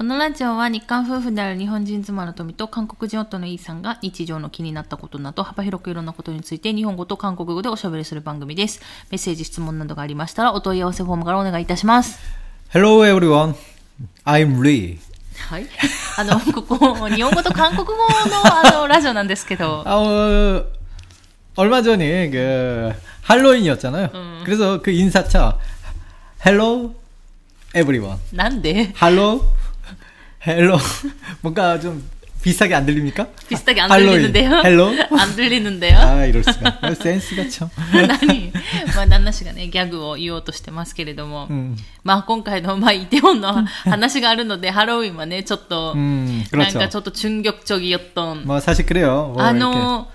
このラジオは日韓夫婦である日本人妻の富と韓国人夫のイーさんが日常の気になったことなど幅広くいろんなことについて日本語と韓国語でおしゃべりする番組です。メッセージ、質問などがありましたらお問い合わせフォームからお願いいたします。 Hello everyone. I'm Lee. はい。あの、ここ、日本語と韓国語のあの、ラジオなんですけど、 아, 어, 얼마 전에 그 할로윈이었잖아요. 음. 그래서 그 인사차 Hello everyone. なんで Hello. Hello. 뭔가 좀 비슷하게 안 들립니까? 비슷하게안 들리는데요? Hello. 안 들리는데요? 아, 이럴 수가. 센스가 참. 何まあ、旦那氏がね、ギャグを言おうとしてますけれども、 음. まあ、今回の、まあ、イテウォンの話があるので、ハロウィンはね、ちょっと、 음, なん 그렇죠. かちょっと충격적이었던、 뭐 사실 그래요. 뭐 あ 이렇게. の、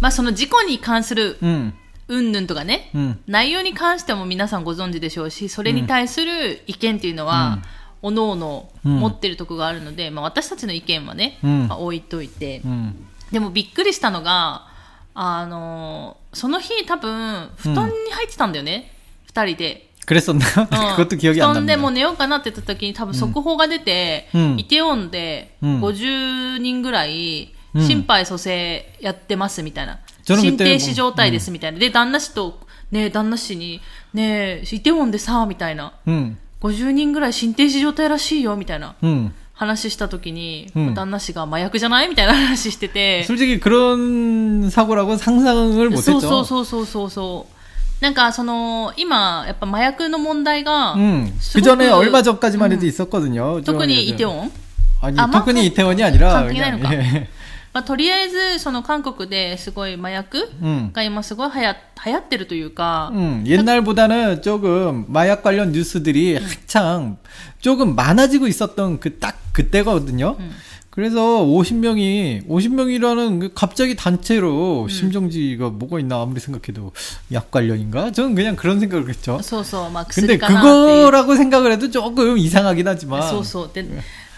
まあ、その事故に関する、 음. うんぬんとかね、 음. 内容に関しても皆さんご存知でしょうし、それに対する意見っていうのは、 おのおの持ってるとこがあるので、まあ、私たちの意見はね、うんまあ、置いといて、 음. でもびっくりしたのが、あの、その日多分、布団に入ってたんだよね、二、人で。 그랬었나? うん 그것도 기억이 안 布団でも 납니다. う寝ようかなって言った時に多分速報が出て、うんイテウォンでうん50人ぐらいうん心肺蘇生やってますみたいな。저는 心 그때 停止状態ですみたいな。で、旦那氏と、ねえ、旦那氏に、ねえ、イテウォンでさ、みたいな。 음. 50人ぐらい心停止状態らしいよ、みたいな 음. 話した時に、うん旦那氏が麻薬じゃないみたいな話してて。 솔직히 그런 사고라고 상상을 そう 못했죠. そうそうそうそうそう。なんか、その、今、やっぱ麻薬の問題が、 음, す 그 ごく 전에 얼마 전까지만 해도 있었거든요. 좀 特に 이제- イテウォン 아니, 아, 막特に 그- 이태원이 아니라 관계 그냥 나는 거. 예. まあ、とりあえず、その韓国ですごい麻薬 음. が今すごい流行流行ってるというか、 음, 옛날보다는 조금 마약 관련 뉴스들이 한창 조금 많아지고 있었던 그 딱 그때거든요. 그래서 50명이 50명이라는 그 갑자기 단체로 심정지가 뭐가 있나 아무리 생각해도 약 관련인가? 저는 그냥 그런 생각을 했죠. そうそう、まあ、 근데 薬かなっていう。 그거라고 생각을 해도 조금 이상하긴 하지만 そうそう。で、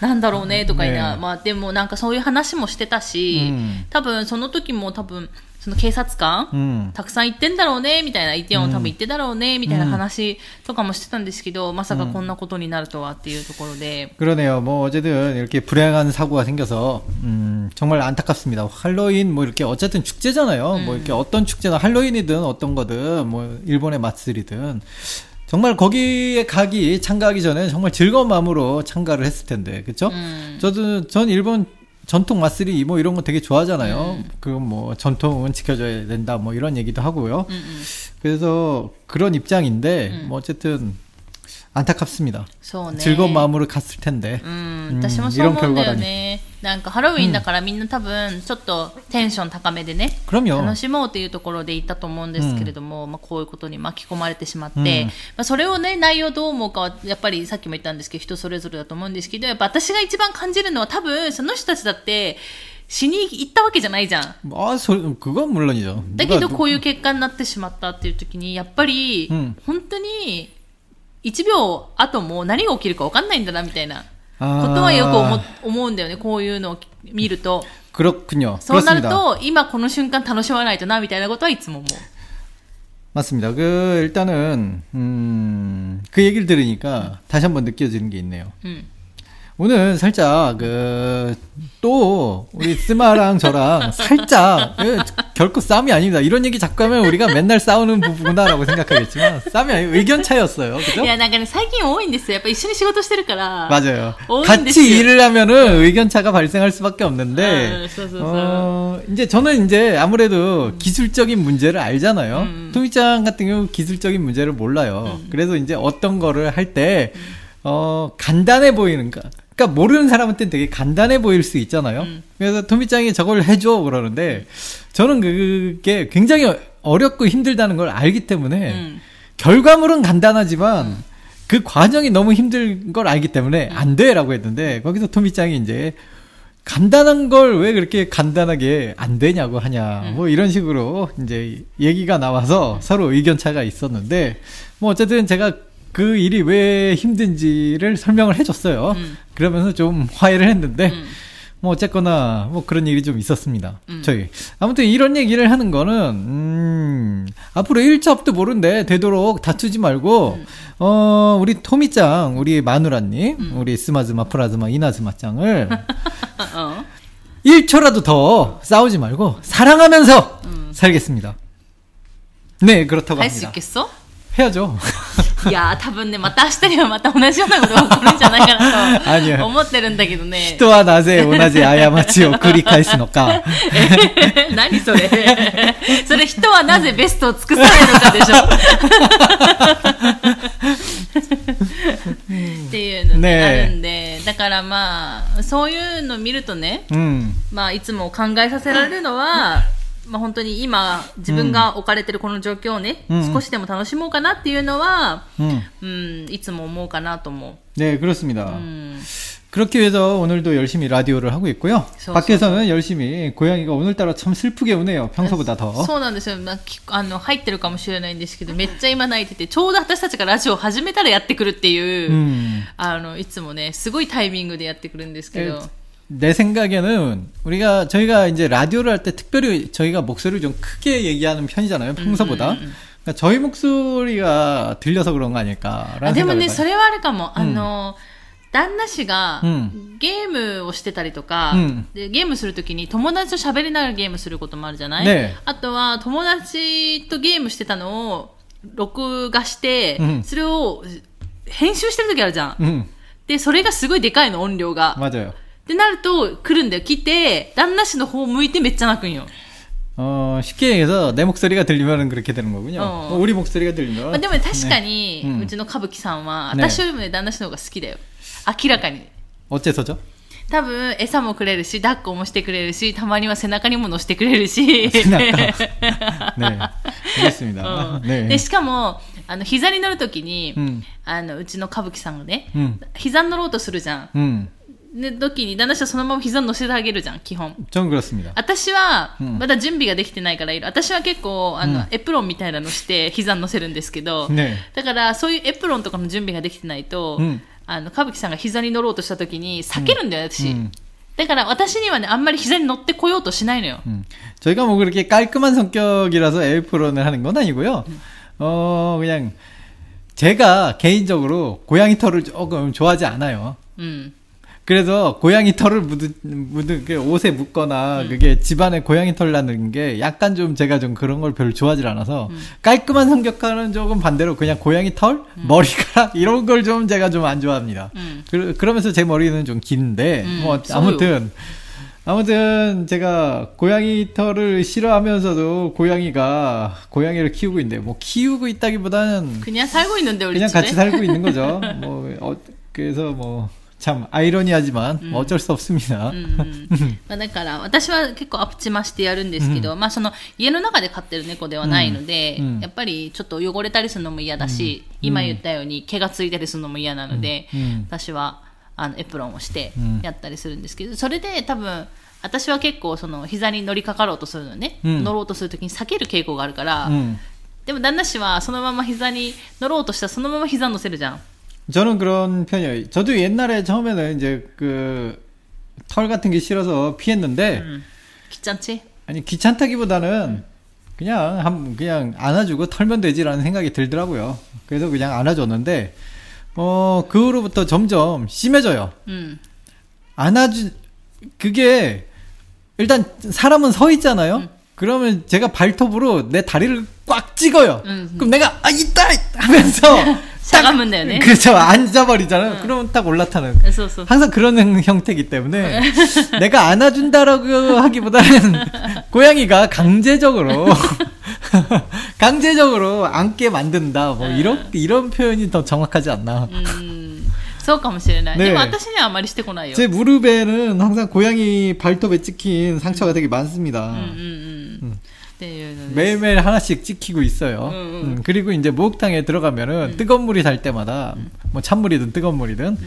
なんだろうねとか言いながらねまあでもなんかそういう話もしてたし、うん多分その時も多分、その警察官、 음. たくさん行ってんだろうね、みたいな、イテウォン多分行ってだろうね、みたいな話とかもしてたんですけど、まさかこんなことになるとはっていうところで、 그러네요. 뭐 어쨌든 이렇게 불행한 사고가 생겨서 음, 정말 안타깝습니다. 할로윈 뭐 이렇게 어쨌든 축제잖아요. 뭐 이렇게 어떤 축제나 할로윈이든 어떤 거든 뭐 일본의 맛들이든 정말 거기에 가기 참가하기 전에 정말 즐거운 마음으로 참가를 했을 텐데 그쵸 음. 저도 전 일본 전통 마쓰리 뭐 이런 거 되게 좋아하잖아요. 음. 그뭐 전통은 지켜줘야 된다 뭐 이런 얘기도 하고요. 음음. 그래서 그런 입장인데 음. 뭐 어쨌든 안타깝습니다. そうね。 즐거운 마음으로 갔을 텐데. うん、私もそう思うんだよね。なんかハロウィンだからみんな多分ちょっとテンション高めでね、 그럼요. 楽しもうというところで行ったと思うんですけれども、まあこういうことに巻き込まれてしまって、うんまあそれをね、内容どう思うかは、やっぱりさっきも言ったんですけど、人それぞれだと思うんですけど、やっぱ私が一番感じるのは多分その人たちだって死に行ったわけじゃないじゃん。 아, 소, 그건 물론이죠. だけど 누가 こういう結果になってしまったっていう時に、やっぱりうん、本当に 1秒後も何が起きるか分かんないんだなみたいな。 아, ことはよく思思うんだよね、こういうのを見ると。 그렇군요. そうなる 그렇습니다. と、今この瞬間楽しまないとな、みたいなことはいつも思う。 맞습니다. 그 일단은 음, 그 얘기를 들으니까 다시 한번 느껴지는 게 있네요. うん。 오늘 살짝 그 또 우리 스마랑 저랑 살짝 그 결코 싸움이 아닙니다. 이런 얘기 자꾸 하면 우리가 맨날 싸우는 부분이다라고 생각하겠지만 싸움이 아니고 의견 차이였어요. 그죠? いや、なんかね、最近多いんですよ。やっぱ一緒に仕事してるから。 맞아요. 어울린댔어요. 같이 일을 하면은 의견 차가 발생할 수밖에 없는데, 아, 쏘쏘쏘. 어, 이제 저는 이제 아무래도 기술적인 문제를 알잖아요. 음. 토미짱 같은 경우 기술적인 문제를 몰라요. 그래서 이제 어떤 거를 할 때, 어, 간단해 보이는가. 그러니까 모르는 사람한테는 되게 간단해 보일 수 있잖아요. 음. 그래서 토미짱이 저걸 해줘 그러는데, 저는 그게 굉장히 어렵고 힘들다는 걸 알기 때문에, うん。 결과물은 간단하지만 그 과정이 너무 힘든 걸 알기 때문에 안 돼라고 했는데 거기서 토미짱이 이제 간단한 걸 왜 그렇게 간단하게 안 되냐고 하냐 뭐 이런 식으로 이제 얘기가 나와서 서로 의견 차가 있었는데 뭐 어쨌든 제가 그 일이 왜 힘든지를 설명을 해줬어요. 음. 그러면서 좀 화해를 했는데, 음. 뭐 어쨌거나 뭐 그런 일이 좀 있었습니다. 음. 저희 아무튼 이런 얘기를 하는 거는 음, 앞으로 1차 업도 모른데 되도록 다투지 말고 음. 어 우리 토미짱, 우리 마누라님, 음. 우리 스마즈마 프라즈마 이나즈마짱을 어. 1초라도 더 싸우지 말고 사랑하면서 음. 살겠습니다. 네 그렇다고 할 합니다. 할 수 있겠어? 해야죠. いやー、多分ね、また明日にはまた同じようなことが起こるんじゃないかなあいやと思ってるんだけどね。人はなぜ同じ過ちを繰り返すのか。え何それそれ人はなぜベストを尽くさないのかでしょっていうのねえねあるんで、だからまあ、そういうの見るとね、うん。まあ、いつも考えさせられるのは、 まあ、本当に今、自分が置かれてるこの状況をね、うん少しでも楽しもうかなっていうのは、 음. うん、いつも思うかなと思 네, う。 그렇습니다. うん、 그렇게 해서 오늘도 열심히 라디오를 하고 있고요. 소- 밖에서는 열심히 고양이가 오늘따라 참 슬프게 우네요. 평소보다 더. そうなんですよ、まあ、きあの入ってるかもしれないんですけどめっちゃ今泣いててちょうど私たちがラジオを始めたらやってくるっていう、 음. あのいつもねすごいタイミングでやってくるんですけど、 내 생각에는 우리가 저희가 이제 라디오를 할 때 특별히 저희가 목소리를 좀 크게 얘기하는 편이잖아요. 평소보다. 그러니까 저희 목소리가 들려서 그런 거 あ 아닐까라는 でも 생각을 ね 해봐요. それはあるかも、あの旦那氏がうんゲームをしてたりとか、うんでゲームするときに友達と喋りながらゲームすることもあるじゃない、ねあとは友達とゲームしてたのを録画して、うんそれを編集してるときあるじゃん、 음, でそれがすごいでかいの音量が 맞아요. ってなると、来るんだよ。来て、旦那氏の方向いてめっちゃ泣くんよ。 어, 쉽게 얘기해서 내 목소리가 들리면 그렇게 되는 거군요. 어. 어, 우리 목소리가 들리면 まあ、でもね確かに、ねうんうちの歌舞伎さんは、ね私よりもね、旦那氏の方が好きだよ。明らかに。 어째서죠? 多分、餌もくれるし、抱っこもしてくれるし、たまには背中にも乗せてくれるし。 네, 알겠습니다. うん 네. で、しかも、あの、膝に乗るときに、うんあの、うちの歌舞伎さんがね、うん膝に乗ろうとするじゃん。 음, で、時に旦那氏はそのまま膝に乗せてあげるじゃん、基本。 전 그렇습니다. 私は、うんまだ準備ができてないからいる。私は結構、あの、うんエプロンみたいなのして、膝に乗せるんですけど、ねだから、そういうエプロンとかの準備ができてないと、うんあの、歌舞伎さんが膝に乗ろうとした時に、避けるんだよ、私。うんだから、私にはね、あんまり膝に乗ってこようとしないのよ。 음. 저희가 뭐 그렇게 깔끔한 성격이라서 에이프론을 하는 건 아니고요. 어, 그냥 제가 개인적으로 고양이 털을 조금 좋아하지 않아요. うん。 그래서 고양이 털을 묻은, 묻은 그 옷에 묻거나 그게 집안에 고양이 털 나는 게 약간 좀 제가 좀 그런 걸 별로 좋아하지 않아서 깔끔한 성격과는 조금 반대로 그냥 고양이 털, 머리카락 이런 걸 좀 제가 좀 안 좋아합니다. 음. 그, 그러면서 제 머리는 좀 긴데 음, 뭐. 아무튼 아무튼 제가 고양이 털을 싫어하면서도 고양이가 고양이를 키우고 있는데 뭐 키우고 있다기보다는 그냥 살고 있는데, 우리 그냥 집에. 같이 살고 있는 거죠. 뭐 어, 그래서 뭐 참 아이러니하지만 뭐 어쩔 수 없습니다. うんうんまあだから私は結構アプチマしてやるんですけど、まあその家の中で飼ってる猫ではないので、うんうんやっぱりちょっと汚れたりするのも嫌だし、今言ったように毛がついたりするのも嫌なので、うん私はあのエプロンをしてうんやったりするんですけど、それで多分私は結構その膝に乗りかかろうとするのね、うん乗ろうとするときに避ける傾向があるから、 음. でも旦那氏はそのまま膝に乗ろうとしたらそのまま膝に乗せるじゃん。 저는 그런 편이에요. 저도 옛날에 처음에는 이제 그 털 같은 게 싫어서 피했는데 음. 귀찮지? 아니 귀찮다기보다는 그냥 한 그냥 안아주고 털면 되지라는 생각이 들더라고요. 그래서 그냥 안아줬는데 어 그 후로부터 점점 심해져요. 음. 안아주 그게 일단 사람은 서 있잖아요. 음. 그러면 제가 발톱으로 내 다리를 꽉 찍어요. 음, 음. 그럼 내가 아 있다 하면서 샤가면 되네. 그렇죠 앉아버리잖아요. 그러면 딱 올라타는. そうそう。 항상 그런 형- 형태이기 때문에 내가 안아준다라고 하기보다는 고양이가 강제적으로 강제적으로 앉게 만든다 뭐 이런 이런 표현이 더 정확하지 않나. うんそうかもしれない。ねでも私にはあまりしてこないよ。 제 무릎에는 항상 고양이 발톱에 찍힌 상처가 되게 많습니다. うんう んうん。っていうので 매일매일 하나씩 찍히고 있어요. 음, 음. 음, 그리고 이제 목욕탕에 들어가면은 뜨거운 물이 달 때마다 뭐 찬물이든 뜨거운 물이든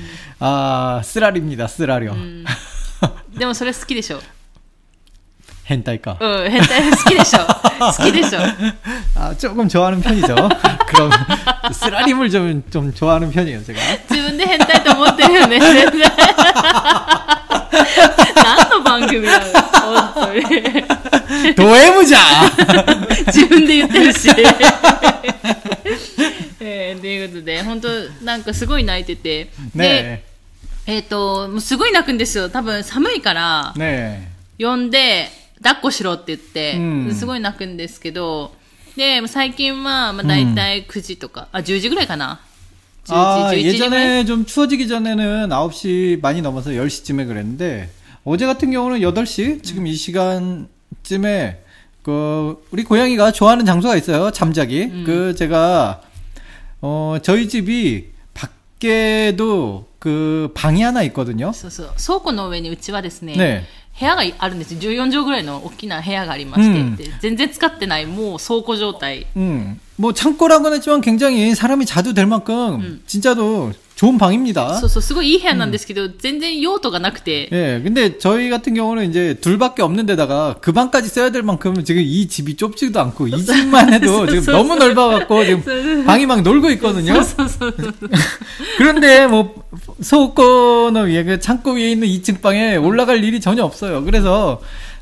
아 쓰라리입니다. 쓰라려. うんでもそれ好きでしょ。 헨타이까. うん、変態好きでしょ。好きでしょ。 아 조금 좋아하는 편이죠. 그럼 쓰라림을 좀 좀 좋아하는 편이에요. 제가. 自分で変態と思ってるよね、 全然。何の それ 도해무자! 自分で言ってるし。えー、ということで、本当なんかすごい泣いてて。で、 네. えっ、と、もうすごい泣くんですよ。多分寒いから、 네. 呼んで、抱っこしろって言って、うんすごい泣くんですけど、で、最近は、まあ大体9時とか、あ、10時ぐらいかな。10 아, 時、11時ぐらい。 예전에 좀 추워지기 전에는 9시 많이 넘어서 10시쯤에 그랬는데, 어제 같은 경우는 8시? 지금 이 시간쯤에, 그, 우리 고양이가 좋아하는 장소가 있어요. 잠자기. 그, 제가, 어, 저희 집이 밖에도 그 방이 하나 있거든요. そうそう。倉庫の上にうちはですね、ね部屋があるんです。14畳ぐらいの大きな部屋がありまして、うんで全然使ってない、もう倉庫状態。 음, 뭐 창고라고는 했지만 굉장히 사람이 자도 될 만큼 진짜로 좋은 방입니다. そうそう、すごいいい部屋なんですけど、全然用途がなくて、 예, 근데 저희 같은 경우는 이제 둘밖에 없는 데다가 그 방까지 써야 될 만큼 지금 이 집이 좁지도 않고 이 집만 해도 지금 너무 넓어갖고 지금 방이 막 놀고 있거든요. そうそうそう。 그런데 뭐 소고는 위에 그 창고 위에 있는 2층 방에 올라갈 일이 전혀 없어요. 그래서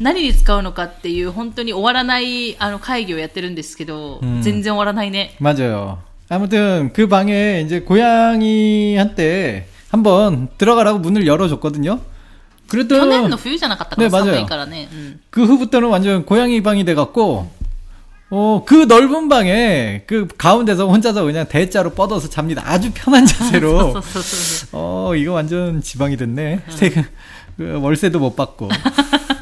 何に使うのかっていう本当に終わらないあの会議をやってるんですけど、うん全然終わらないね。 맞아요. 아무튼 그 방에 이제 고양이한테 한번 들어가라고 문을 열어줬거든요. 去 그랬더니 年の冬じゃなかったかな、ね맞아요 寒いからね。うん。 그 후부터는 완전 고양이 방이 돼갖고, 어, 그 넓은 방에 그 가운데서 혼자서 그냥 대자로 뻗어서 잡니다. 아주 편한 そう 자세로. そうそうそう。 어, 이거 완전 지방이 됐네. 세, 그 월세도 못 받고.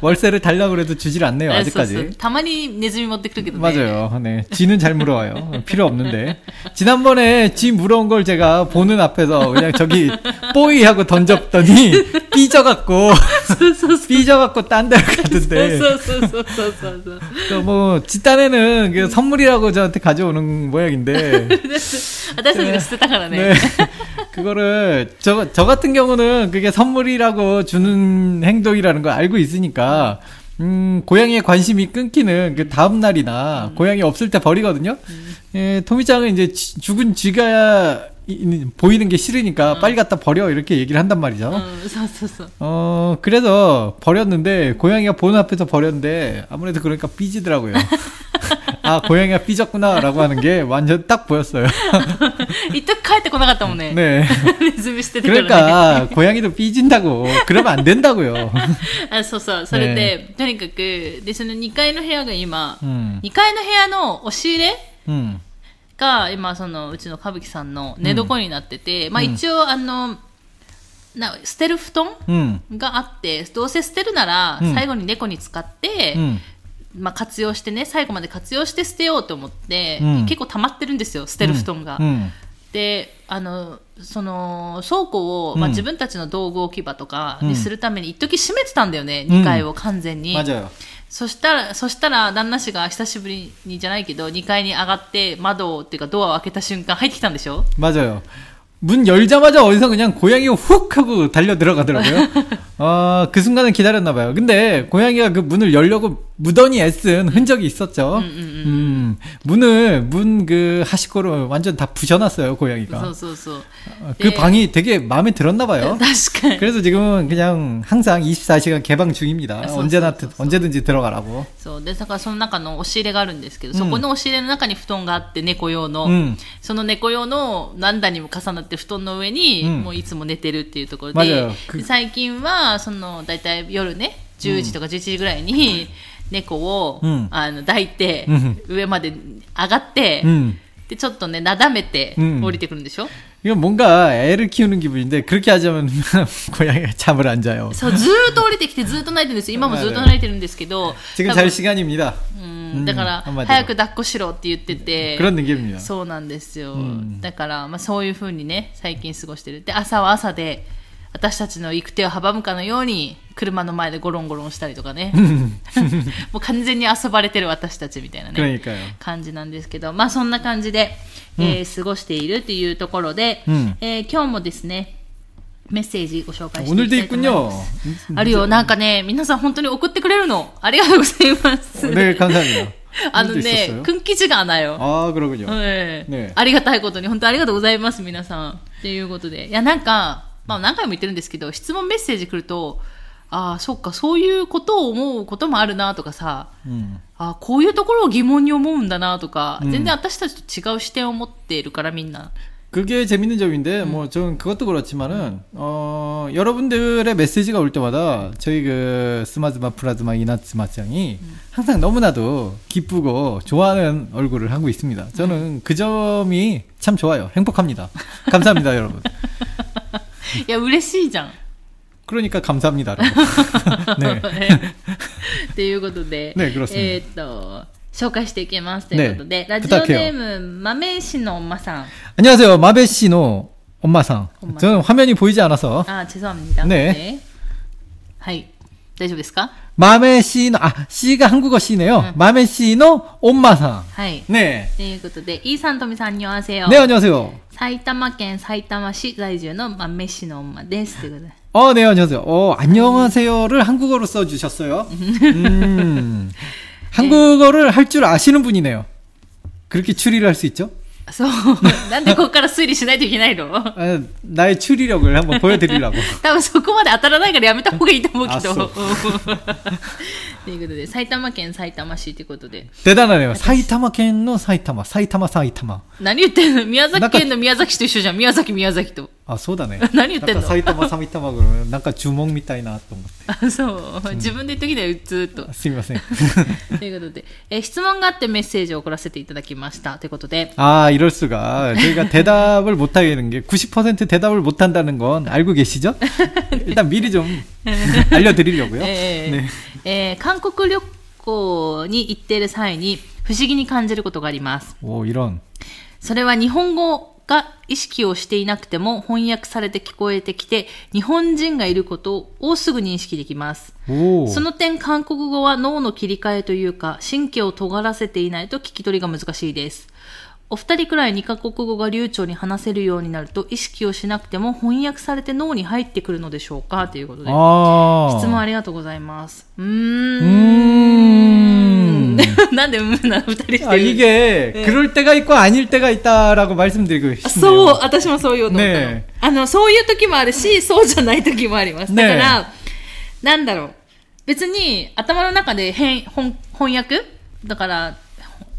월세를 달라고 그래도 주질 않네요, えそうそう 아직까지. たまにネズミ持ってくるけどね。 맞아요. 네. 지는 잘 물어와요. 필요 없는데. 지난번에 지 물어온 걸 제가 보는 앞에서 그냥 저기 뽀이 하고 던졌더니 삐져갖고, そうそうそう。 삐져갖고 딴 데로 가던데. そうそうそうそうそうそう。 또 뭐, 집단에는 그 선물이라고 저한테 가져오는 모양인데. 私たちが知ってたからね。 네. 그거를 저, 저 같은 경우는 그게 선물이라고 주는 행동이라는 걸 알고 있으니까 음, 고양이에 관심이 끊기는 그 다음 날이나 음. 고양이 없을 때 버리거든요. 음. 예, 토미짱은 이제 지, 죽은 쥐가 보이는 게 싫으니까 어. 빨리 갖다 버려 이렇게 얘기를 한단 말이죠. 어, 어 그래서 버렸는데 고양이가 보는 앞에서 버렸는데 아무래도 그러니까 삐지더라고요. 아, 고양이가 삐졌구나라고 하는 게 완전 딱 보였어요. 一時帰ってこなかったもんね。 네. ネズミ捨ててからね。 그러니까 고양이도 삐진다고. 그러면 안 된다고요. あそうそう。それで、とにかく、で、その2階の部屋が今、 음. 2階の部屋の押し入れ 음. が、今、その、うちの歌舞伎さんの寝床になってて、まあ一応、あの、な、捨てる布団 음. があって、どうせ捨てるならうん、最後に猫に使って、 음. まあ活用してね、最後まで活用して捨てようと思って、うん結構溜まってるんですよ、捨てる布団が。 음. で、あの、その、倉庫を、まあ、うん自分たちの道具置き場とかにうんするために、一時閉めてたんだよね、うん2階を完全に。 맞아요. そしたら、そしたら、旦那氏が久しぶりにじゃないけど、2階に上がって、窓を、っていうかドアを開けた瞬間入ってきたんでしょ 맞아요. 문 열자마자 어디서 그냥 고양이가 훅 하고 달려 들어가더라고요. 어, 그 순간을 기다렸나봐요. 근데 고양이가 그 문을 열려고 무던히 애쓴 흔적이 있었죠. 음, 문을, 문 그 하시고로 완전 다 부셔놨어요, そう 고양이가. そうそう。 어, 그 방이 되게 마음에 들었나봐요. 確かに。 그래서 지금은 그냥 항상 24시간 개방 중입니다. 아, 언제나, 소, 소, 소, 소. 언제든지 들어가라고. そう。で、だからその中の押し入れがあるんですけど、そこの押し入れの中に布団があって、猫用の。うんその猫用の何段にも重なって って布団の上に、もういつも寝てるっていうところでよくで最近はその大体夜ね10時とか11時ぐらいに猫を、うん。あの抱いて、うん。上まで上がって、うん。でちょっとねなだめて降りてくるんでしょ、이건 뭔가 애를 키우는 기분인데 그렇게 하자면 고양이가 잠을 안 자 요. 그래서ずっと降りてきてずっと泣いてるんです今もずっと泣いてるんですけど지금 잘 시간입니 다. 음, だから早く抱っこしろって言ってて。그런 느낌입니 다. そうなんですよ。だからまあそういう風にね最近過ごしてる。で朝は朝で。私たちの行く手を阻むかのように車の前でゴロンゴロンしたりとかねもう完全に遊ばれてる私たちみたいなね 그러니까요. 感じなんですけどまあそんな感じで、えー過ごしているというところで、うんえー今日もですねメッセージご紹介してい 오늘도 きたいと思いま 있군요. すあるよなんかね皆さん本当に送ってくれるのありがとうございます、 네, 감사합니다. あの 오늘도 ね 있었어요? 訓記事がなよ 아, 그러군요. ええねありがたいことに、本当ありがとうございます、皆さん。っていうことで。いや、なんか、 まあ何回も言ってるんですけど、質問メッセージ来ると、ああ、そっか、そういうことを思うこともあるなとかさ、 음. ああ、こういうところを疑問に思うんだなとか、うん全然私たちと違う視点を持っているから、みんな。 그게 재밌는 점인데, 뭐, 전 그것도 그렇지만은, 어, 여러분들의 메시지가 올 때마다 저희 그 스마즈마 프라즈마 이나츠마짱이 항상 너무나도 기쁘고 좋아하는 얼굴을 하고 있습니다. 저는 그 점이 참 좋아요. 행복합니다. 감사합니다, 여러분. いや、嬉しいじゃん。 그러니까 감사합니다. 네. っていうことで、ねグロスにえーっと、紹介していきますということで、ねラジオネーム、豆石のおんまさん。 안녕하세요. 마베씨노 엄마상. 엄마. 저는 화면이 보이지 않아서 あ、죄송합니다。 ねはい。大丈夫ですか 마메씨노 아 씨가 한국어 씨네요. 마메씨노 엄마상. はい。 네. ということで、イーさんとみさん、にわせよ。 네 안녕하세요. 埼玉県埼玉市在住の豆氏の女です。ということで。 어, 네, 안녕하세요. 어, 안녕하세요를 한국어로 써주셨어요. 음, 한국어를 할 줄 아시는 분이네요. 그렇게 추리를 할 수 있죠? そう。なんでここから推理しないといけないの 아, 나의 추리력을 한번 보여드리려고. 多分そこまで当たらないからやめた方がいいと思うけど。あそうということで、埼玉県埼玉市ということで。 대단하네요. 사이타마 켄노 사이타마, 사이타마 사이타마. 何言ってんの宮崎県の宮崎市と一緒じゃん。宮崎宮崎と。 あそうだね。何言ってんの？埼玉さみたまごのなんか呪文みたいなと思って。あそう、うん、自分で言っときたよずっと。すみません。ということで。え質問があってメッセージを送らせていただきました。ということで。あ아이럴수가저희가대답을못하게되는게90%대답을 못한다는 건 알고 계시 죠? 일단 미리 좀 알려드리려고 요. 네. 네. 에, 한국旅行に行っている際に不思議に感じることがあります。お이 런。 それは日本語が意識をしていなくても翻訳されて聞こえてきて、日本人がいることをすぐ認識できます。 오. その点、韓国語は脳の切り替えというか、神経を尖らせていないと聞き取りが難しいです。お二人くらい二カ国語が流暢に話せるようになると、意識をしなくても翻訳されて脳に入ってくるのでしょうか？ということで。 아. 質問ありがとうございます。うーん。 음. なんでうーんなの二人してる 아, 이게 그럴 때가 있고 아닐 때가 있다라고 말씀드리고 싶네요. そう、私もそういうの思ったのねえあの、そういう時もあるし、そうじゃない時もあります。だから、なんだろう。別に頭の中で変翻翻訳だから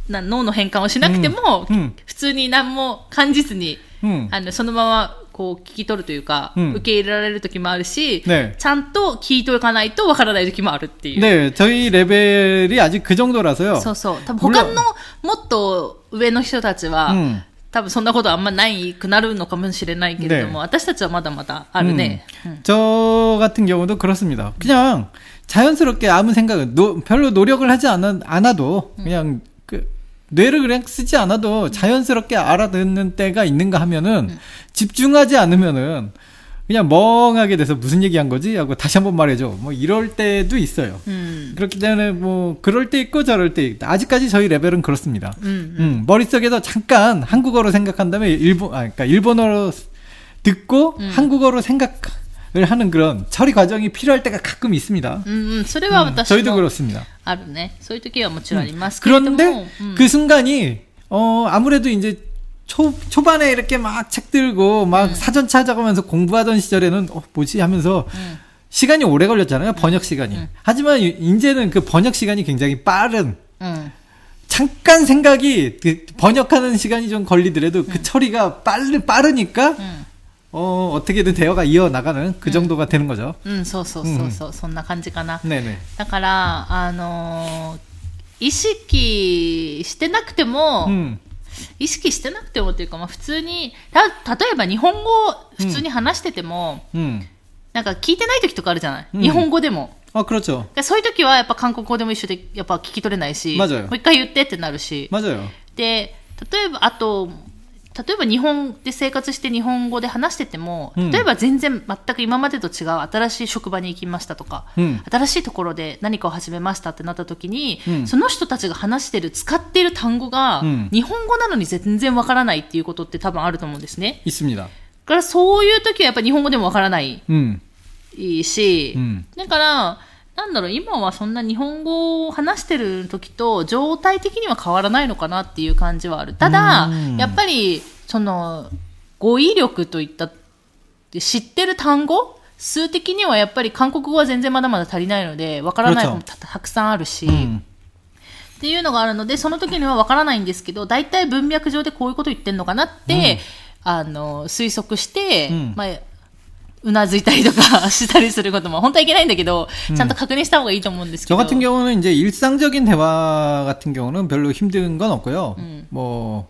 な脳の変換をしなくても、うんうん普通に何も感じずに、 음. あのそのまま こう聞き取るというか、うん受け入れられる時もあるし、ねちゃんと聞いておかないとわからない時もあるっていう。 네, 저희 레벨이 아직 그 정도라서요. そうそう。多分他のもっと上の人たちは、うん多分そんなことあんまないくなるのかもしれないけれども、ね私たちはまだまだあるね。うん 저 같은 경우도 그렇습니다. 그냥 자연스럽게 아무 생각은 노- 별로 노력을 하지 않아, 않아도 그냥 그 뇌를 그냥 쓰지 않아도 자연스럽게 알아듣는 때가 있는가 하면은 응. 집중하지 않으면은 그냥 멍하게 돼서 무슨 얘기한 거지? 하고 다시 한번 말해줘. 뭐 이럴 때도 있어요. 음. 그렇기 때문에 뭐 그럴 때 있고 저럴 때 있고 아직까지 저희 레벨은 그렇습니다. 음, 음. 음 머릿속에서 잠깐 한국어로 생각한 다음에 일본 아 그러니까 일본어로 듣고 음. 한국어로 생각을 하는 그런 처리 과정이 필요할 때가 가끔 있습니다. 음, 음. 음 저희도 그렇습니다. あるね。そういう時はもちろんありますけれども。 그런데 うん 그 순간이 어 아무래도 이제 초 초반에 이렇게 막 책 들고 막 사전 찾아가면서 공부하던 시절에는 어 뭐지 하면서 음. 시간이 오래 걸렸잖아요 번역 시간이. 하지만 이- 이제는 그 번역 시간이 굉장히 빠른 うん。 잠깐 생각이 그 번역하는 시간이 좀 걸리더라도 그 처리가 빠르 빠르니까 うん。 어 어떻게든 대화가 이어 나가는 그 정도가 되는 거죠. うん、そうそうそうそう、そんな感じかな。 네네. だから、あのー意識してなくても、 음. 意識してなくてもというか、まあ、普通に、た例えば日本語を普通に話してても、 음. なんか聞いてない時とかあるじゃない、うん日本語でも。 아 그렇죠. でそういう時はやっぱ韓国語でも一緒でやっぱ聞き取れないし、も맞아요 う一回言ってってなるし。 맞아요. で、例えば、あと、 例えば日本で生活して日本語で話してても、うん、例えば全然全く今までと違う新しい職場に行きましたとか、うん、新しいところで何かを始めましたってなった時に、うん、その人たちが話してる使っている単語が、日本語なのに全然わからないっていうことって多分あると思うんですね。だ。からそういう時はやっぱり日本語でもわからない、し、だからなんだろう、今はそんな日本語を話してる時と状態的には変わらないのかなっていう感じはある。ただうん、やっぱり、その、語彙力といった、知ってる単語数的にはやっぱり韓国語は全然まだまだ足りないので、わからないのもたたくさんあるし、 음. っていうのがあるので、その時にはわからないんですけど、大体文脈上でこういうこと言ってんのかなって、あの、推測して、うん。まあ、 うなずいたりとかしたりすることも、本当はいけないんだけど、ちゃんと確認した方がいいと思うんですけ 저 ど。 같은 경우는 이제 일상적인 대화 같은 경우는 별로 힘든 건 없고요. 음. 뭐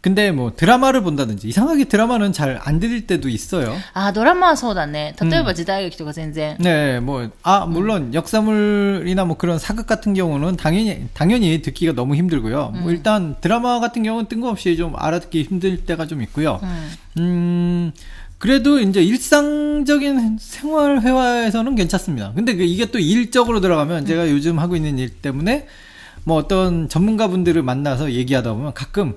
근데 뭐 드라마를 본다든지 이상하게 드라마는 잘 안 들릴 때도 있어요. あ、ドラマはそうだね。例えば時代劇とか全然。 네, 뭐, 아, 물론 역사물이나 뭐 그런 사극 같은 경우는 당연히, 당연히 듣기가 너무 힘들고요. 뭐 일단 드라마 같은 경우는 뜬금없이 좀 알아듣기 힘들 때가 좀 있고요. うん。 음, 그래도 이제 일상적인 생활 회화에서는 괜찮습니다. 근데 그 이게 또 일적으로 들어가면 제가 요즘 하고 있는 일 때문에 뭐 어떤 전문가분들을 만나서 얘기하다 보면 가끔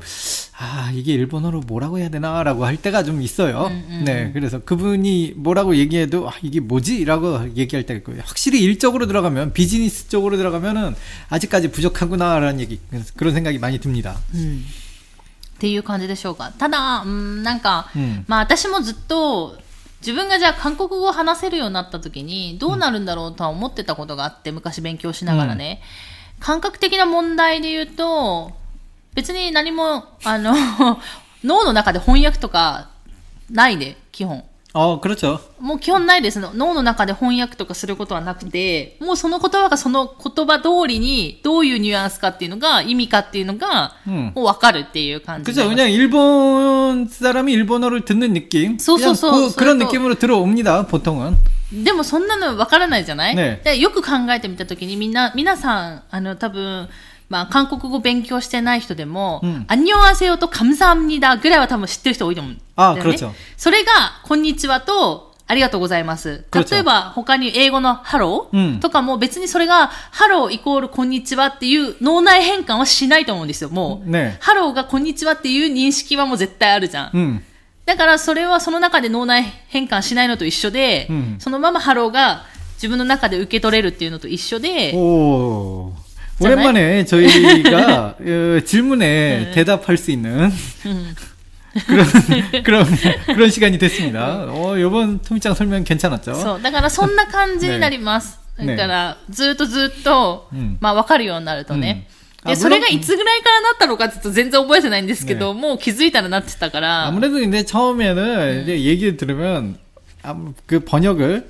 아 이게 일본어로 뭐라고 해야 되나라고 할 때가 좀 있어요. 음, 음, 네, 그래서 그분이 뭐라고 얘기해도 아, 이게 뭐지라고 얘기할 때가 있고요. 확실히 일적으로 들어가면 비즈니스 쪽으로 들어가면은 아직까지 부족하구나라는 얘기 그런 생각이 많이 듭니다. うんっていう感じでしょうか。ただ、うん、なんか、うんまあ私もずっと、自分がじゃあ韓国語を話せるようになった時に、どうなるんだろうとは思ってたことがあって、昔勉強しながらね。感覚的な問題で言うと、別に何も、あの、脳の中で翻訳とか、ないで、基本。어, 그렇죠. もう基本ないですの。脳の中で翻訳とかすることはなくて、もうその言葉がその言葉通りにどういうニュアンスかっていうのが、意味かっていうのが、うんもうわかるっていう感じ 그죠. にな 그냥 り 일본 사람이 일본어를 듣는 느낌. 소, 그냥 소, 소, 그, 그런 소리도- 느낌으로 들어옵니다. 보통은. ますでもそんなのわからないじゃない、ねでよく考えてみたときにみんな、皆さん、あの、多分、 まあ、韓国語勉強してない人でも、うんアンニョンアセヨとカムサハムニダぐらいは多分知ってる人多いと思うんだよね。あ그렇죠 それが、こんにちはと、ありがとうございます。 그렇죠 例えば、他に英語のハロー、うんとかも別にそれが、ハローイコールこんにちはっていう脳内変換はしないと思うんですよ、もう。ねハローがこんにちはっていう認識はもう絶対あるじゃん。 음. だからそれはその中で脳内変換しないのと一緒で、うんそのままハローが自分の中で受け取れるっていうのと一緒で、 오. 있잖아요. 오랜만에 저희가 어, 질문에 대답할 수 있는 うん、 그런 그런 그런 시간이 됐습니다. 어, 이번 토미짱 설명 괜찮았죠? そう。だからそんな感じになります。ねだから、ずっとずっと、うんまあ分かるようになるとね。うんあで、それが물론いつぐらいからなったのかって言うと全然覚えてないんですけど、もう気づいたらなってたから、 아무래도 근데 처음에는 이제 얘기를 들으면 아무- 그 번역을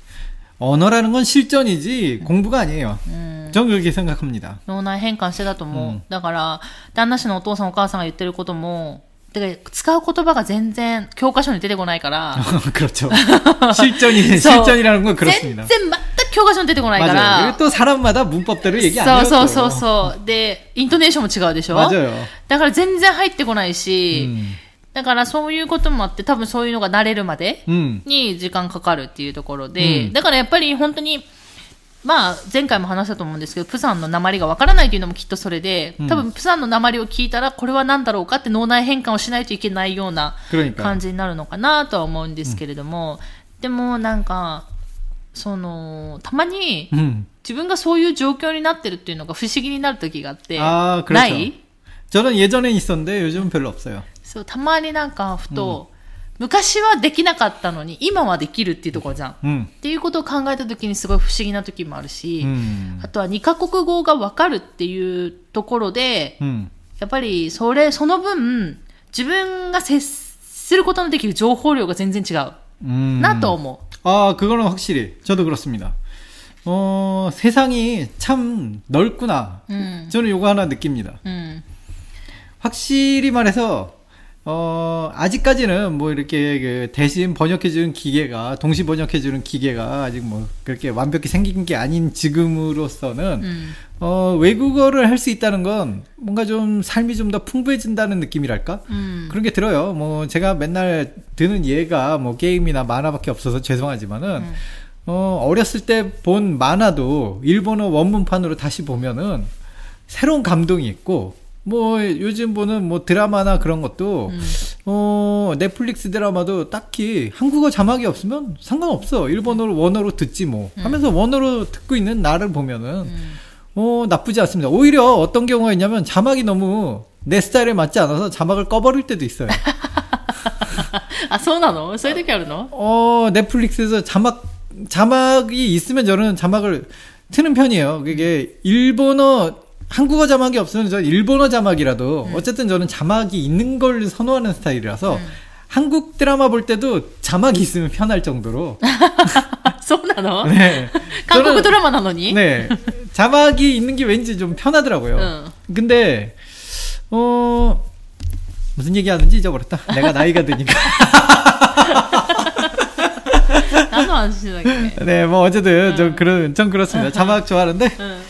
언어라는 건 실전이지 공부가 아니에요. 전 그렇게 생각합니다. 脳内変換してたと思う。うんだから、旦那氏のお父さんお母さんが言ってることも、てか使う言葉が全然教科書に出てこないから、 그렇죠. 실전이 그래서 실전이라는 건 全 그렇습니다. 然全く教科書に出てこないか 맞아요. ら 그리고 、또 사람마다 문법대로 얘기 안 そう 해요. そう 또. そうそう。で、イントネーションも違うでしょ 맞아요. だから全然入ってこないし、 음. だからそういうこともあって多分そういうのが慣れるまでに時間かかるっていうところで、うん、だからやっぱり本当にまあ前回も話したと思うんですけどプサンの鉛がわからないというのもきっとそれで、多分プサンの鉛を聞いたらこれは何だろうかって脳内変換をしないといけないような感じになるのかなとは思うんですけれども、うん、でもなんかそのたまに自分がそういう状況になってるっていうのが不思議になる時があって、ない 저는 예전엔 있었는데 요즘은 별로 없어요. そう、たまになんかふと、昔はできなかったのに今はできるっていうところじゃん。 음. っていうことを考えた時にすごい不思議な時もあるし、 음. あとは2カ国語がわかるっていうところで、 음. やっぱりそれ、その分、自分が接 することのできる情報量が全然違う 음. なと思 아, 그거는 확실히 저도 그렇습니다. 어, 세상이 참 넓구나. う。うん。 저는 요거 하나 느낍니다. うん。 확실히 말해서 어, 아직까지는 뭐 이렇게 그 대신 번역해주는 기계가, 동시 번역해주는 기계가 아직 뭐 그렇게 완벽히 생긴 게 아닌 지금으로서는, 음. 어, 외국어를 할 수 있다는 건 뭔가 좀 삶이 좀 더 풍부해진다는 느낌이랄까? 음. 그런 게 들어요. 뭐 제가 맨날 드는 예가 뭐 게임이나 만화밖에 없어서 죄송하지만은, 음. 어, 어렸을 때 본 만화도 일본어 원문판으로 다시 보면은 새로운 감동이 있고, 뭐 요즘 보는 뭐 드라마나 그런 것도 음. 어 넷플릭스 드라마도 딱히 한국어 자막이 없으면 상관없어 일본어로 원어로 듣지 뭐 하면서 원어로 듣고 있는 나를 보면은 うん。 어 나쁘지 않습니다 오히려 어떤 경우가 있냐면 자막이 너무 내 스타일에 맞지 않아서 자막을 꺼버릴 때도 있어요 あ、そうなのそういう時あるの 어, 넷플릭스에서 자막, 자막이 있으면 저는 자막을 트는 편이에요. 그게 일본어, 한국어 자막이 없으면 저 일본어 자막이라도 음. 어쨌든 저는 자막이 있는 걸 선호하는 스타일이라서 음. 한국 드라마 볼 때도 자막이 있으면 편할 정도로. 소나노? 네. 한국 드라마 나노니? 네. 자막이 있는 게 왠지 좀 편하더라고요. 응. 근데, 어, 무슨 얘기 하는지 잊어버렸다. 내가 나이가 드니까. 나도 안 시작해. 네, 뭐 어쨌든 응. 좀 어. 그런, 좀 그렇습니다. 자막 좋아하는데. 응.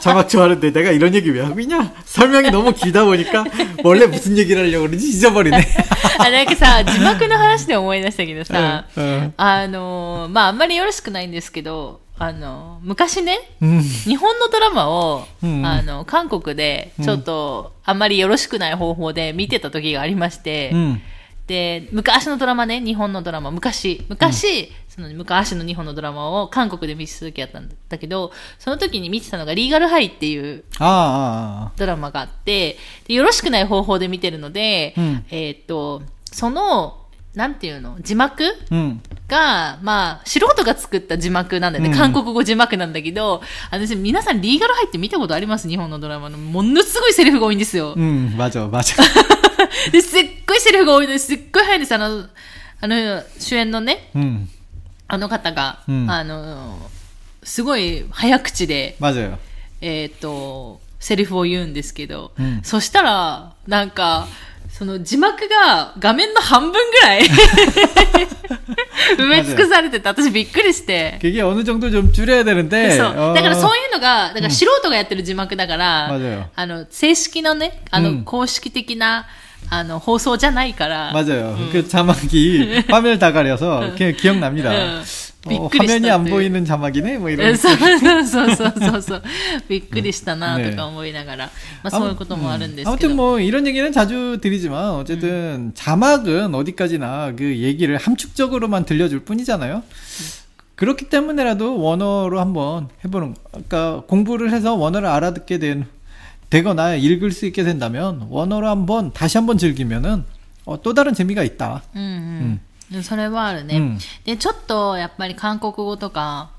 자막 좋아하는데 내가 이런 얘기 왜 하고 있냐? 설명이 너무 길다 보니까 원래 무슨 얘기를 하려고 그러는지 잊어버리네. あ、なんかさ、字幕の話で思い出したけどさ、 응, あの、まあ、あんまりよろしくないんですけど、あの、昔ね、 응. 日本のドラマを、うんあの、韓国で、ちょっと、あんまりよろしくない方法で見てた時がありまして、 응. で昔のドラマね日本のドラマ昔昔、うん、その昔の日本のドラマを韓国で見続けやったんだけどその時に見てたのが「リーガルハイ」っていうドラマがあってでよろしくない方法で見てるので、うん、えっ、とそのなんていうの？字幕、うん、が、まあ、素人が作った字幕なんだよね。うん、韓国語字幕なんだけど、あの、皆さんリーガルハイって見たことあります？日本のドラマの。ものすごいセリフが多いんですよ。うん、バジョ、バジョ。で、すっごいセリフが多いです。すっごい早いんです。あの、あの、主演のね、 응, あの方が、うんあの、すごい早口で、 맞아요. えーっと、セリフを言うんですけど、うんそしたら、なんか、その字幕が画面の半分ぐらい埋め尽くされてて、私びっくりして。 그게 어느 정도 좀 줄여야 되는데. そう。 어, だからそういうのが、だから素人がやってる字幕だから、 맞아요. あの、正式のね、あの、うん公式的な、 あの、放送じゃないから、 맞아요. 그 자막이 화면을 다 가려서 그 기억납니다. うん。びっ 어, くりした 화면이 っ 안 ていう 보이는 자막이네? 뭐 う 이런. んそうそうそうそうそう。びっくりしたなねとか思いながら、まあそういうこともあるんですけ 아무튼 ど。 뭐 이런 얘기는 자주 드리지만 어쨌든 자막은 어디까지나 그 얘기를 함축적으로만 들려줄 뿐이잖아요. 그렇기 때문에라도 원어로 한번 해보는 그러니까 공부를 해서 원어를 알아듣게 된 되거나 읽을 수 있게 된다면 원어로 한번 다시 한번 즐기면은 어, 또 다른 재미가 있다. うんうん。それはあるね。うんで、ちょっとやっぱり韓国語とか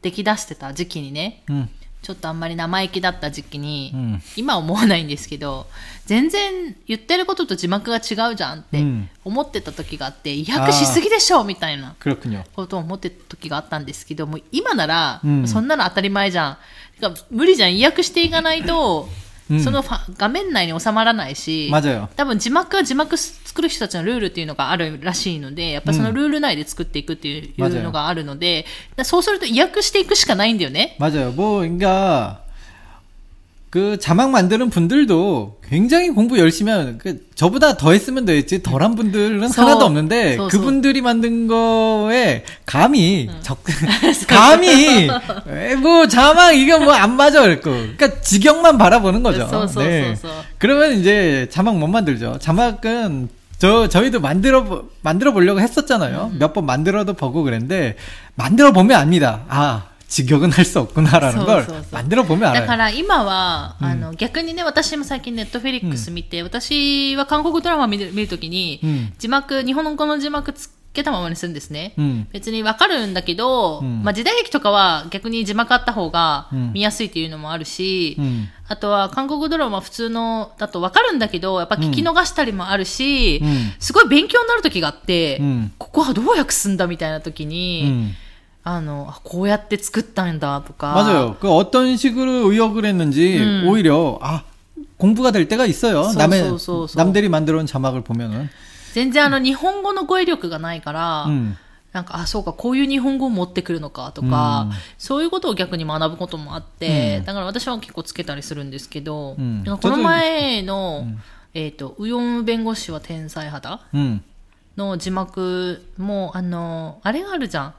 出来出してた時期にね、 음, ちょっとあんまり生意気だった時期に、 음, 今は思わないんですけど、全然言ってることと字幕が違うじゃんってうん思ってた時があって、威訳しすぎでしょみたいな 그렇군요. ことを思ってた時があったんですけど、もう今なら、うんそんなの当たり前じゃん。てか無理じゃん。威訳していかないと、うん そのファ画面内に収まらないし、 맞아요. 多分字幕は字幕作る人たちのルールっていうのがあるらしいので、やっぱそのルール内で作っていくっていう맞아요 のがあるので、だそうすると威訳していくしかないんだよね。 맞아요. 뭐, 그러니까 그 자막 만드는 분들도 굉장히 공부 열심히 하는 그 저보다 더 했으면 되겠지 덜한 분들은 서- 하나도 없는데 서- 서. 그분들이 만든 거에 감이 적 감이 에, 뭐 자막 이거 뭐안 맞아 그랬고 그러니까 직역만 바라보는 거죠. 네. 서. 그러면 이제 자막 못 만들죠. 자막은 저 저희도 만들어 보- 만들어 보려고 했었잖아요. 몇번 만들어도 보고 그랬는데 만들어 보면 압니다. 아 직역은 할 수 없구나라는 そう 걸 そうそう 만들어 보면 だか 알아요. ら今は、あの、逆にね、私も最近ネットフェリックス見て、私は韓国ドラマ見る見るときに、うん字幕、日本の語の字幕つけたままにするんですね。うん別にわかるんだけど、うんまあ時代劇とかは逆に字幕あった方がうん見やすいっていうのもあるし、うん あとは韓国ドラマ普通のだとわかるんだけど、やっぱ聞き逃したりもあるし、うんすごい勉強になる時があって、うんここはどう訳すんだみたいな時に、 음. あの、あこうやって作ったんだとか。 맞아요. 그 어떤 식으로 의역을 했는지 음. 오히려 아 공부가 될 때가 있어요. 소, 남의 소, 소, 소. 남들이 만들어 온 자막을 보면은. 全然あの日本語の語彙力がないから、 음. なんか、あ、そうか、こういう日本語を持ってくるのかとか、うんそういうことを逆に学ぶこともあって、うんだから私は結構つけたりするんですけど、うんなんかこの前の、えっ、と、ウヨン弁護士は天才肌 음. の字幕も、あの、あれがあるじゃん。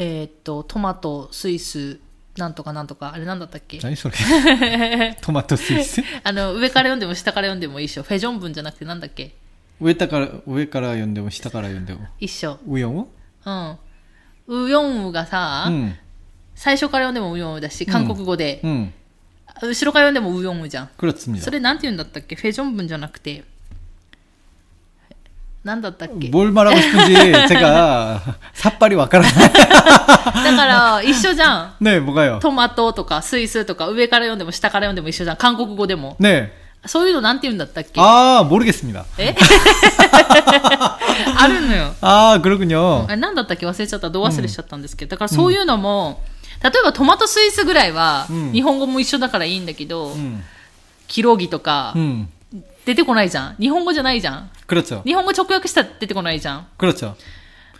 えー、っとトマトスイスなんとかなんとかあれなんだったっけ？何それ？トマトスイス？あの上から読んでも下から読んでもいいしょ。フェジョン文じゃなくてなんだっけ？上から上から読んでも下から読んでも。一緒。ウヨンうん。ウヨンウがさ、うん、最初から読んでもウヨンウだし韓国語で、うん。うん、後ろから読んでもウヨンウじゃん。それなんて言うんだったっけ？フェジョン文じゃなくて。なんだったっけ 뭘 말하고 싶은지 제가 삿발이 와까라. だから、一緒じゃん。 네, 뭐가요? トマトとかスイスとか上から読んでも下から読んでも一緒じゃん。韓国語でも。 네. そういうのなんて言うんだったっけ 아, 모르겠습니다. えあるのよ。 아, 그렇군요. あれなんだったっけ忘れちゃった。ど忘れしちゃったんですけど。だからそういうのも、例えばトマトスイスぐらいは、うん日本語も一緒だからいいんだけど、 음. キロギとか、 음. 出てこないじゃん。日本語じゃないじゃん。 그렇죠. 日本語直訳したら出てこないじゃん。 그렇죠.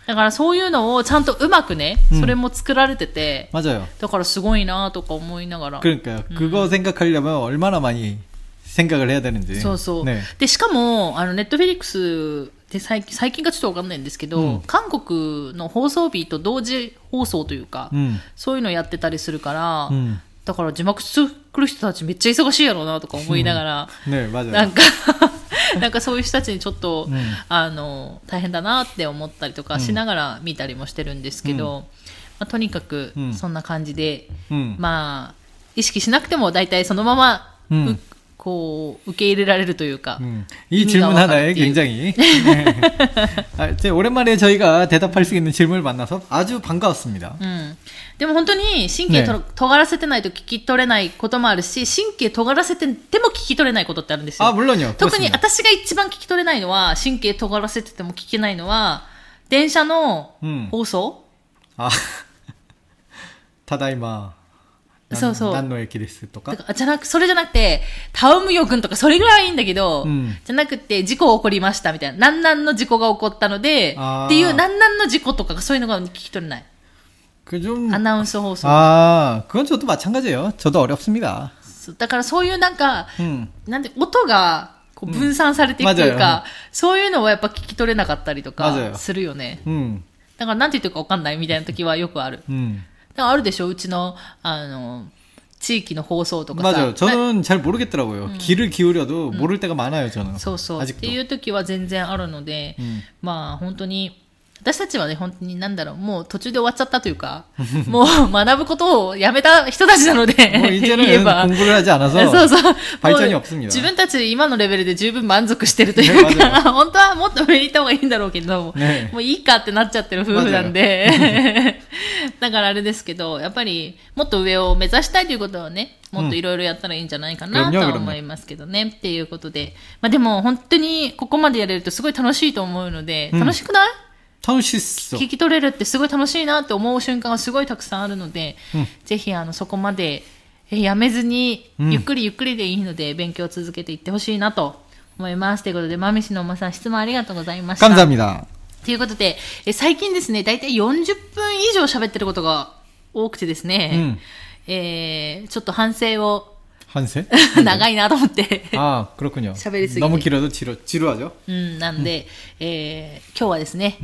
だからそういうのをちゃんとうまくね、うんそれも作られてて、 맞아요. だからすごいなとか思いながら。 그러니까요. 그거 생각하려면 얼마나 많이 생각을 해야 되는지. そうそう。 네. で、しかも、あの、ネットフェリックスで最近、最近かちょっとわかんないんですけど、うん韓国の放送日と同時放送というか、 음. そういうのやってたりするから、 음. だから字幕作る人たちめっちゃ忙しいやろうなとか思いながら、うん、ねマジなんか なんかそういう人たちにちょっと、うん、あの大変だなって思ったりとかしながら見たりもしてるんですけど、うん、まあ、とにかくそんな感じで、まあ意識しなくても大体そのまま、こう、受け入れられるというか、 음. 이 의미가 질문 하나에 와닿지. 굉장히 네. 아, 이제 오랜만에 저희가 대답할 수 있는 질문을 만나서 아주 반가웠습니다. うん。でも本当に神経と、ね尖らせてないと聞き取れないこともあるし、神経尖らせてても聞き取れないことってあるんですよ。 아 물론요. 特に 그렇습니다. 私が一番聞き取れないのは、神経尖らせてても聞けないのは、電車のうん放送、 아 타다이마. 난- そうそう。 난노의 기리스 とかだからじゃなく、それじゃなくて、タウムヨ君とかそれぐらいはいいんだけど、うんじゃなくて、事故起こりましたみたいな、なんなんの事故が起こったので、あーっていう、なんなんの事故とかそういうのが聞き取れない。 그 좀. アナウンス放送。 아, 그건 저도 마찬가지예요. 저도 어렵습니다. そうだからそういうなんか、 음. なんで、音がこう分散されていくといううんか、そういうのはやっぱ聞き取れなかったりと맞아요 かするよね。 음. だからなんて言ってるかわかんないみたいな時はよくある。 음. だから あるでしょうちの、あの、地域の放送とかさ。 맞아요. 저는 잘 모르겠더라고요. 귀를 기울여도 모를 때가 많아요, 저는. そうそう。って 아직도. いう時は全然あるので、うんまあ本当に、私たちはね、本当になんだろう、もう途中で終わっちゃったというか、もう学ぶことをやめた人たちなので、 뭐 言え 이제는 ば。 공부를 하지 않아서 そうそう。 발전이 もう 없습니다. 自分たち今のレベルで十分満足してるというねか、本当はもっと上に行った方がいいんだろうけど、ねもういいかってなっちゃってる夫婦なんで、 だからあれですけど、やっぱりもっと上を目指したいということはね、もっといろいろやったらいいんじゃないかなとは思いますけどね、っていうことで。まあでも本当にここまでやれるとすごい楽しいと思うので、うん楽しくない 타운시스. 聞き取れるってすごい楽しいなって思う瞬間がすごいたくさんあるので、うんぜひあのそこまでえやめずに、うんゆっくりゆっくりでいいので勉強を続けていってほしいなと思います。ということで、まみしのおまさん質問ありがとうございました。 감사합니다. ということで、え最近ですね、だいたい40分以上喋ってることが多くてですね、うんえーちょっと反省を 한세? 長いなと思って、 아, 그렇군요. 샤베리스기. 너무 길어도 지루, 지루하죠? うん、なんで、えー今日はですね、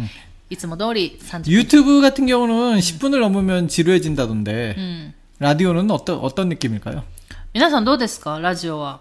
いつも通り30分。 유튜브 같은 경우는 10분을 넘으면 지루해진다던데, うん。 라디오는 어떤, 어떤 느낌일까요? 皆さんどうですかラジオは。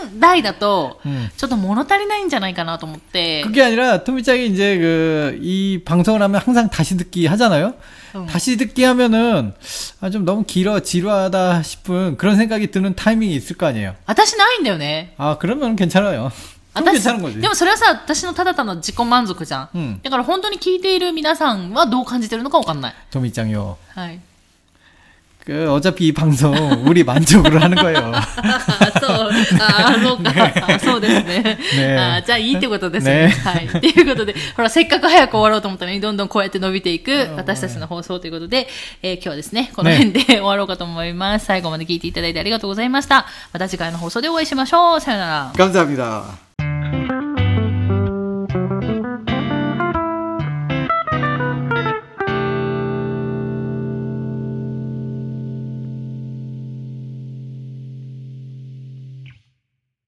分 台だとうん、ちょっと物足りないんじゃないかなと思って。 그게 아니라 토미짱이 이제 그 이 방송을 하면 항상 다시 듣기 하잖아요. 응. 다시 듣기 하면은 아 좀 너무 길어 지루하다 싶은 그런 생각이 드는 타이밍이 있을 거 아니에요. 私ないんだよね。 아 그러면 괜찮아요. 그럼 私 괜찮은 거지. でもそれはさ、私のただ単の自己満足じゃん。うんだから本当に聞いている皆さんはどう感じてるのかわかんない。 토미짱요. はい。 그 어차피 이 방송 우리 만족으로 하는 거예요. あそう、あそうか。あそうですね。ねあじゃあいいってことですね。ねはい。ということで、ほら、せっかく早く終わろうと思ったのに、どんどんこうやって伸びていく私たちの放送ということで、えー今日はですね、この辺で終わろうかと思います。最後まで聞いていただいてありがとうございました。また次回の放送でお会いしましょう。さよなら。 감사합니다.